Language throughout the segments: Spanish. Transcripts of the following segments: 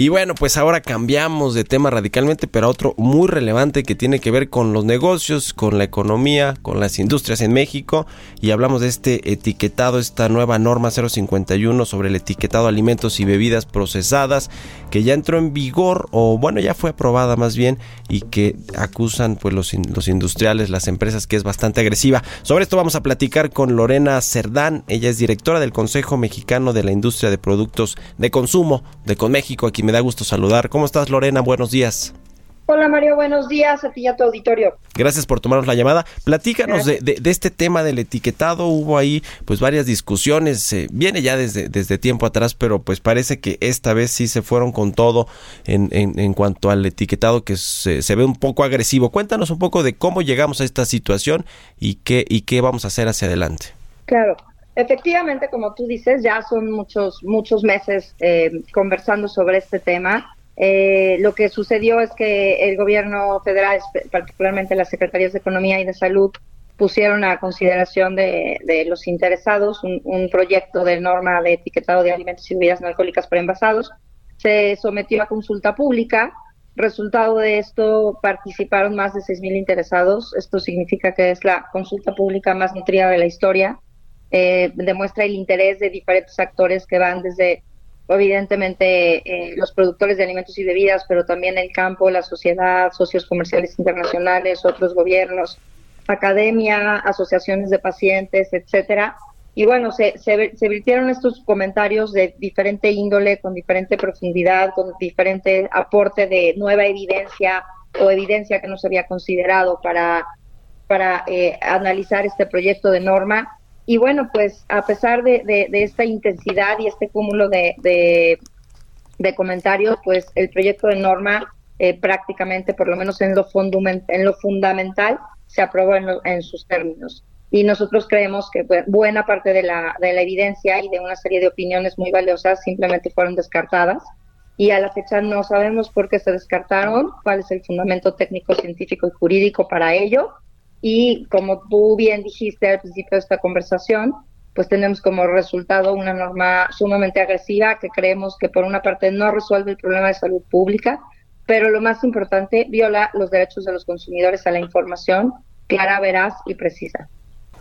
Y bueno, pues ahora cambiamos de tema radicalmente, pero otro muy relevante que tiene que ver con los negocios, con la economía, con las industrias en México. Y hablamos de este etiquetado, esta nueva norma 051 sobre el etiquetado de alimentos y bebidas procesadas, que ya entró en vigor, o bueno, ya fue aprobada más bien, y que acusan pues los, los industriales, las empresas, que es bastante agresiva. Sobre esto vamos a platicar con Lorena Cerdán, ella es directora del Consejo Mexicano de la Industria de Productos de Consumo de Conméxico, aquí me da gusto saludar. ¿Cómo estás, Lorena? Buenos días. Hola Mario, buenos días a ti y a tu auditorio. Gracias por tomarnos la llamada. Platícanos de, de, este tema del etiquetado. Hubo ahí pues varias discusiones. Eh, viene ya desde, desde tiempo atrás, pero pues parece que esta vez sí se fueron con todo en, en, en cuanto al etiquetado que se, se, ve un poco agresivo. Cuéntanos un poco de cómo llegamos a esta situación y qué, y qué vamos a hacer hacia adelante. Claro, Efectivamente, como tú dices, ya son muchos, muchos meses eh, conversando sobre este tema. Eh, lo que sucedió es que el gobierno federal, particularmente las secretarías de Economía y de Salud, pusieron a consideración de, los interesados un, un, proyecto de norma de etiquetado de alimentos y bebidas no alcohólicas para envasados. Se sometió a consulta pública. Resultado de esto, participaron más de 6.000 interesados. Esto significa que es la consulta pública más nutrida de la historia eh, demuestra el interés de diferentes actores que van desde, evidentemente, eh, los productores de alimentos y bebidas, pero también el campo, la sociedad, socios comerciales internacionales, otros gobiernos, academia, asociaciones de pacientes, etcétera. Y bueno, se, se, se virtieron estos comentarios de diferente índole, con diferente profundidad, con diferente aporte de nueva evidencia o evidencia que no se había considerado para, para eh, analizar este proyecto de norma y bueno, pues a pesar de, de, esta intensidad y este cúmulo de, de, comentarios, pues el proyecto de norma eh, prácticamente, por lo menos en lo, en lo fundamental, se aprobó en, lo, en, sus términos. Y nosotros creemos que buena parte de la, de la evidencia y de una serie de opiniones muy valiosas simplemente fueron descartadas. Y a la fecha no sabemos por qué se descartaron, cuál es el fundamento técnico, científico y jurídico para ello y como tú bien dijiste al principio de esta conversación, pues tenemos como resultado una norma sumamente agresiva que creemos que por una parte no resuelve el problema de salud pública, pero lo más importante, viola los derechos de los consumidores a la información clara, veraz y precisa.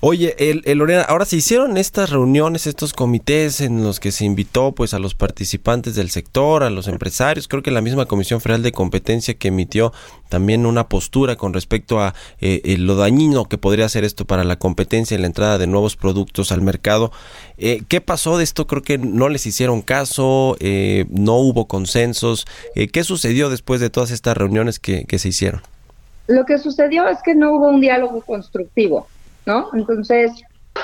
Oye, el, el, Lorena, ahora se hicieron estas reuniones, estos comités en los que se invitó pues a los participantes del sector, a los empresarios, creo que la misma Comisión Federal de Competencia que emitió también una postura con respecto a eh, eh, lo dañino que podría ser esto para la competencia y la entrada de nuevos productos al mercado. Eh, ¿Qué pasó de esto? Creo que no les hicieron caso, eh, no hubo consensos. Eh, ¿Qué sucedió después de todas estas reuniones que, que se hicieron? Lo que sucedió es que no hubo un diálogo constructivo. ¿No? Entonces,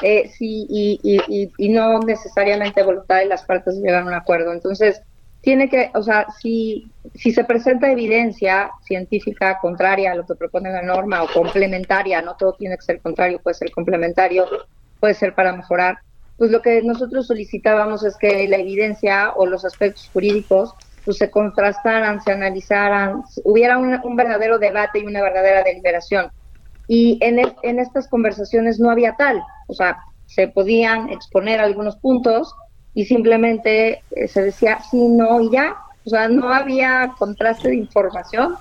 eh, sí, y, no necesariamente voluntad de las partes llegar a un acuerdo. Entonces, tiene que, o sea, si, si se presenta evidencia científica contraria a lo que propone la norma o complementaria, no todo tiene que ser contrario, puede ser complementario, puede ser para mejorar, pues lo que nosotros solicitábamos es que la evidencia o los aspectos jurídicos pues se contrastaran, se analizaran, hubiera un verdadero debate y una verdadera deliberación y en, el, en estas conversaciones no había tal, o sea, se podían exponer algunos puntos y simplemente eh, se decía sí, no y ya, o sea, no había contraste de información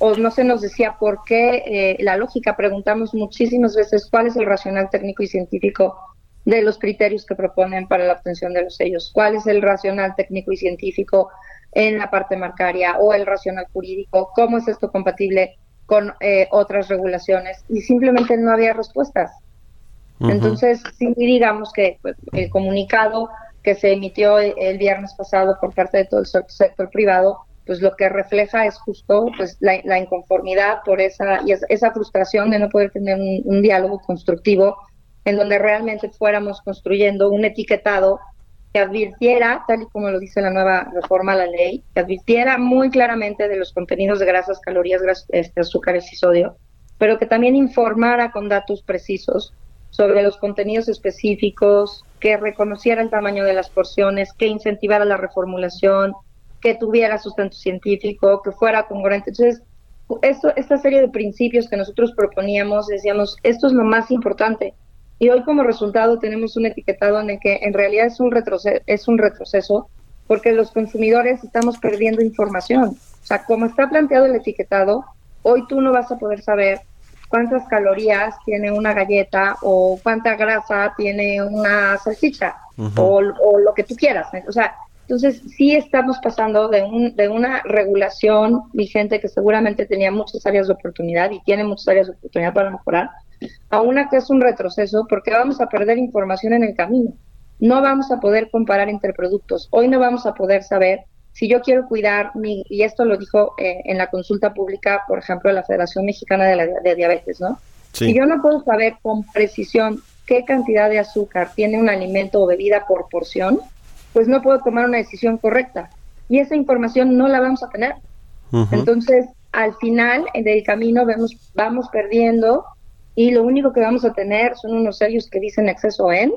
o no se nos decía por qué eh, la lógica, preguntamos muchísimas veces cuál es el racional técnico y científico de los criterios que proponen para la obtención de los sellos, cuál es el racional técnico y científico en la parte marcaria o el racional jurídico, cómo es esto compatible con eh, otras regulaciones y simplemente no había respuestas. Uh -huh. Entonces, sí digamos que pues, el comunicado que se emitió el, viernes pasado por parte de todo el sector privado, pues lo que refleja es justo pues la, la inconformidad por esa y es, esa frustración de no poder tener un, un diálogo constructivo en donde realmente fuéramos construyendo un etiquetado que advirtiera, tal y como lo dice la nueva reforma a la ley, que advirtiera muy claramente de los contenidos de grasas, calorías, este, azúcares y sodio, pero que también informara con datos precisos sobre los contenidos específicos, que reconociera el tamaño de las porciones, que incentivara la reformulación, que tuviera sustento científico, que fuera congruente. Entonces, esto, esta serie de principios que nosotros proponíamos, decíamos, esto es lo más importante. Y hoy como resultado tenemos un etiquetado en el que en realidad es un, retroceso, es un retroceso porque los consumidores estamos perdiendo información. O sea, como está planteado el etiquetado, hoy tú no vas a poder saber cuántas calorías tiene una galleta o cuánta grasa tiene una salchicha o, o, lo que tú quieras. O sea, entonces, sí estamos pasando de, un, de una regulación vigente que seguramente tenía muchas áreas de oportunidad y tiene muchas áreas de oportunidad para mejorar, a una que es un retroceso porque vamos a perder información en el camino. No vamos a poder comparar entre productos. Hoy no vamos a poder saber si yo quiero cuidar mi, y esto lo dijo eh, en la consulta pública, por ejemplo, la Federación Mexicana de, la, de Diabetes, ¿no? Si yo no puedo saber con precisión qué cantidad de azúcar tiene un alimento o bebida por porción, pues no puedo tomar una decisión correcta. Y esa información no la vamos a tener. Entonces, al final del camino vemos, vamos perdiendo y lo único que vamos a tener son unos sellos que dicen exceso en,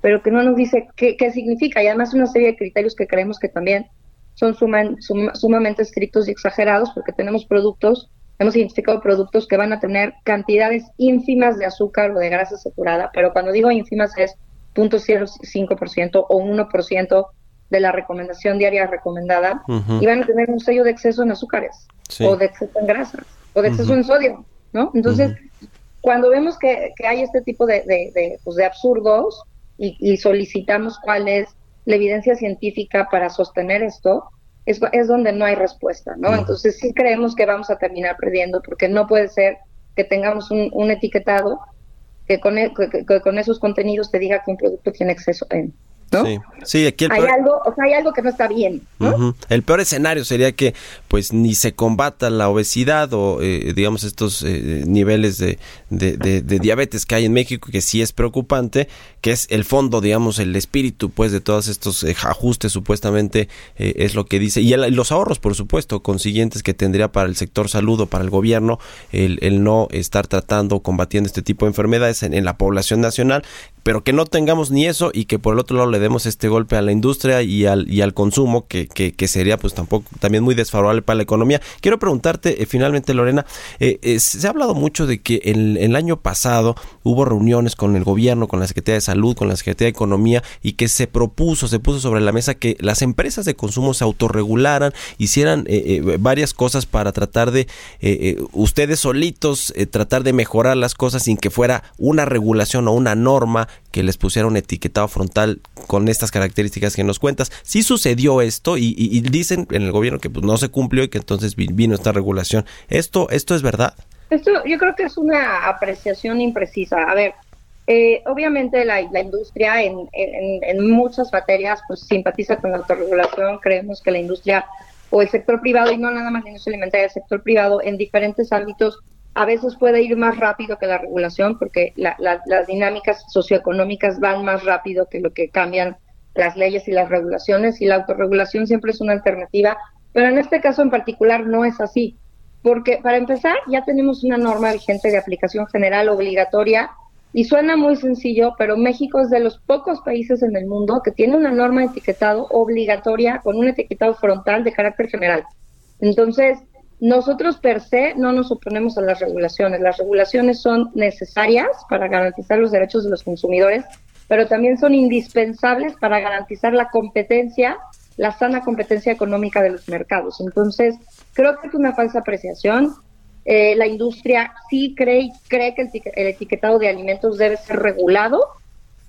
pero que no nos dice qué, qué significa. Y además una serie de criterios que creemos que también son sumamente estrictos y exagerados porque tenemos productos, hemos identificado productos que van a tener cantidades ínfimas de azúcar o de grasa saturada, pero cuando digo ínfimas es 0.05% o 1% de la recomendación diaria recomendada y van a tener un sello de exceso en azúcares o de exceso en grasas o de exceso en sodio, ¿no? Entonces, cuando vemos que, hay este tipo de, de, pues de absurdos y, solicitamos cuál es la evidencia científica para sostener esto, es, es donde no hay respuesta, ¿no? Entonces sí creemos que vamos a terminar perdiendo porque no puede ser que tengamos un, un etiquetado que con, e, con esos contenidos te diga que un producto tiene exceso en. Sí, sí, aquí hay algo, o sea, hay algo que no está bien. El peor escenario sería que pues ni se combata la obesidad o eh, digamos estos eh, niveles de, de, diabetes que hay en México que sí es preocupante, que es el fondo, digamos, el espíritu pues de todos estos eh, ajustes supuestamente es lo que dice. Y, los ahorros por supuesto consiguientes que tendría para el sector salud o para el gobierno el, el no estar tratando o combatiendo este tipo de enfermedades en, en la población nacional pero que no tengamos ni eso y que por el otro lado le demos este golpe a la industria y al, y al consumo, que, que, que sería pues tampoco también muy desfavorable para la economía. Quiero preguntarte eh, finalmente, Lorena, eh, eh, se ha hablado mucho de que en, el año pasado hubo reuniones con el gobierno, con la Secretaría de Salud, con la Secretaría de Economía y que se propuso, se puso sobre la mesa que las empresas de consumo se autorregularan, hicieran varias cosas para tratar de ustedes solitos tratar de mejorar las cosas sin que fuera una regulación o una norma que les pusiera un etiquetado frontal con estas características que nos cuentas. Sí sucedió esto y, dicen en el gobierno que pues, no se cumplió y que entonces vino esta regulación. ¿Esto, esto es verdad? Esto yo creo que es una apreciación imprecisa. A ver, eh, obviamente la, industria en, en, muchas materias pues simpatiza con la autorregulación. Creemos que la industria o el sector privado, y no nada más la industria alimentaria, el sector privado en diferentes ámbitos a veces puede ir más rápido que la regulación porque las dinámicas socioeconómicas van más rápido que lo que cambian las leyes y las regulaciones y la autorregulación siempre es una alternativa, pero en este caso en particular no es así, porque para empezar ya tenemos una norma vigente de aplicación general obligatoria y suena muy sencillo, pero México es de los pocos países en el mundo que tiene una norma de etiquetado obligatoria con un etiquetado frontal de carácter general. Entonces, nosotros per se no nos oponemos a las regulaciones. Las regulaciones son necesarias para garantizar los derechos de los consumidores, pero también son indispensables para garantizar la competencia, la sana competencia económica de los mercados. Entonces, creo que es una falsa apreciación. Eh, la industria sí cree, cree que el, etiquetado de alimentos debe ser regulado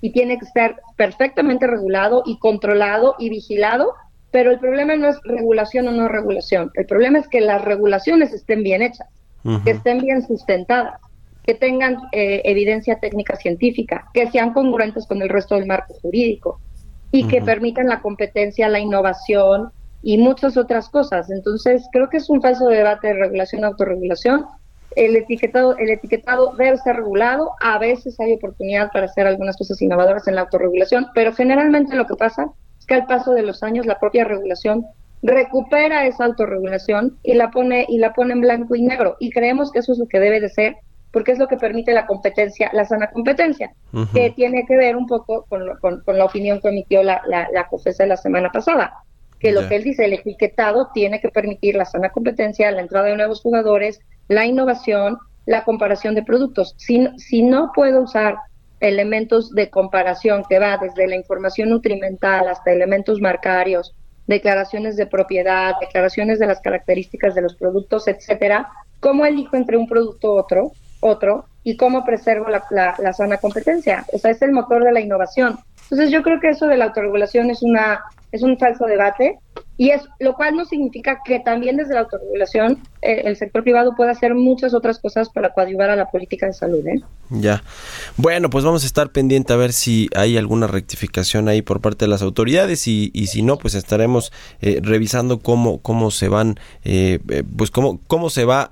y tiene que ser perfectamente regulado y controlado y vigilado pero el problema no es regulación o no regulación. El problema es que las regulaciones estén bien hechas, que estén bien sustentadas, que tengan eh, evidencia técnica científica, que sean congruentes con el resto del marco jurídico y que permitan la competencia, la innovación y muchas otras cosas. Entonces, creo que es un falso debate de regulación-autorregulación. el etiquetado, el etiquetado debe ser regulado. A veces hay oportunidad para hacer algunas cosas innovadoras en la autorregulación, pero generalmente lo que pasa es que al paso de los años la propia regulación recupera esa autorregulación y la pone y la pone en blanco y negro. Y creemos que eso es lo que debe de ser, porque es lo que permite la competencia, la sana competencia, que tiene que ver un poco con, con, la opinión que emitió la, la, la COFESA la semana pasada que lo que él dice, el etiquetado tiene que permitir la sana competencia, la entrada de nuevos jugadores, la innovación, la comparación de productos. Si, si no puedo usar elementos de comparación que va desde la información nutrimental hasta elementos marcarios, declaraciones de propiedad, declaraciones de las características de los productos, etcétera, ¿cómo elijo entre un producto otro, otro y cómo preservo la, la, la sana competencia? O sea, es el motor de la innovación. Entonces yo creo que eso de la autorregulación es una es un falso debate y es lo cual no significa que también desde la autorregulación eh, el sector privado pueda hacer muchas otras cosas para coadyuvar a la política de salud. ¿eh? Ya. Bueno, pues vamos a estar pendiente a ver si hay alguna rectificación ahí por parte de las autoridades y, y si no, pues estaremos eh, revisando cómo cómo se van, eh, pues cómo cómo se va,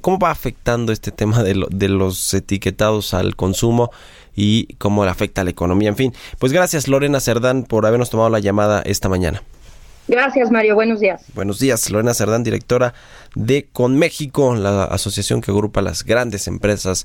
cómo va afectando este tema de, de los etiquetados al consumo y cómo le afecta a la economía. En fin, pues gracias Lorena Cerdán por habernos tomado la llamada esta mañana. Gracias, Mario. Buenos días. Buenos días. Lorena Cerdán, directora de Conméxico, la asociación que agrupa las grandes empresas.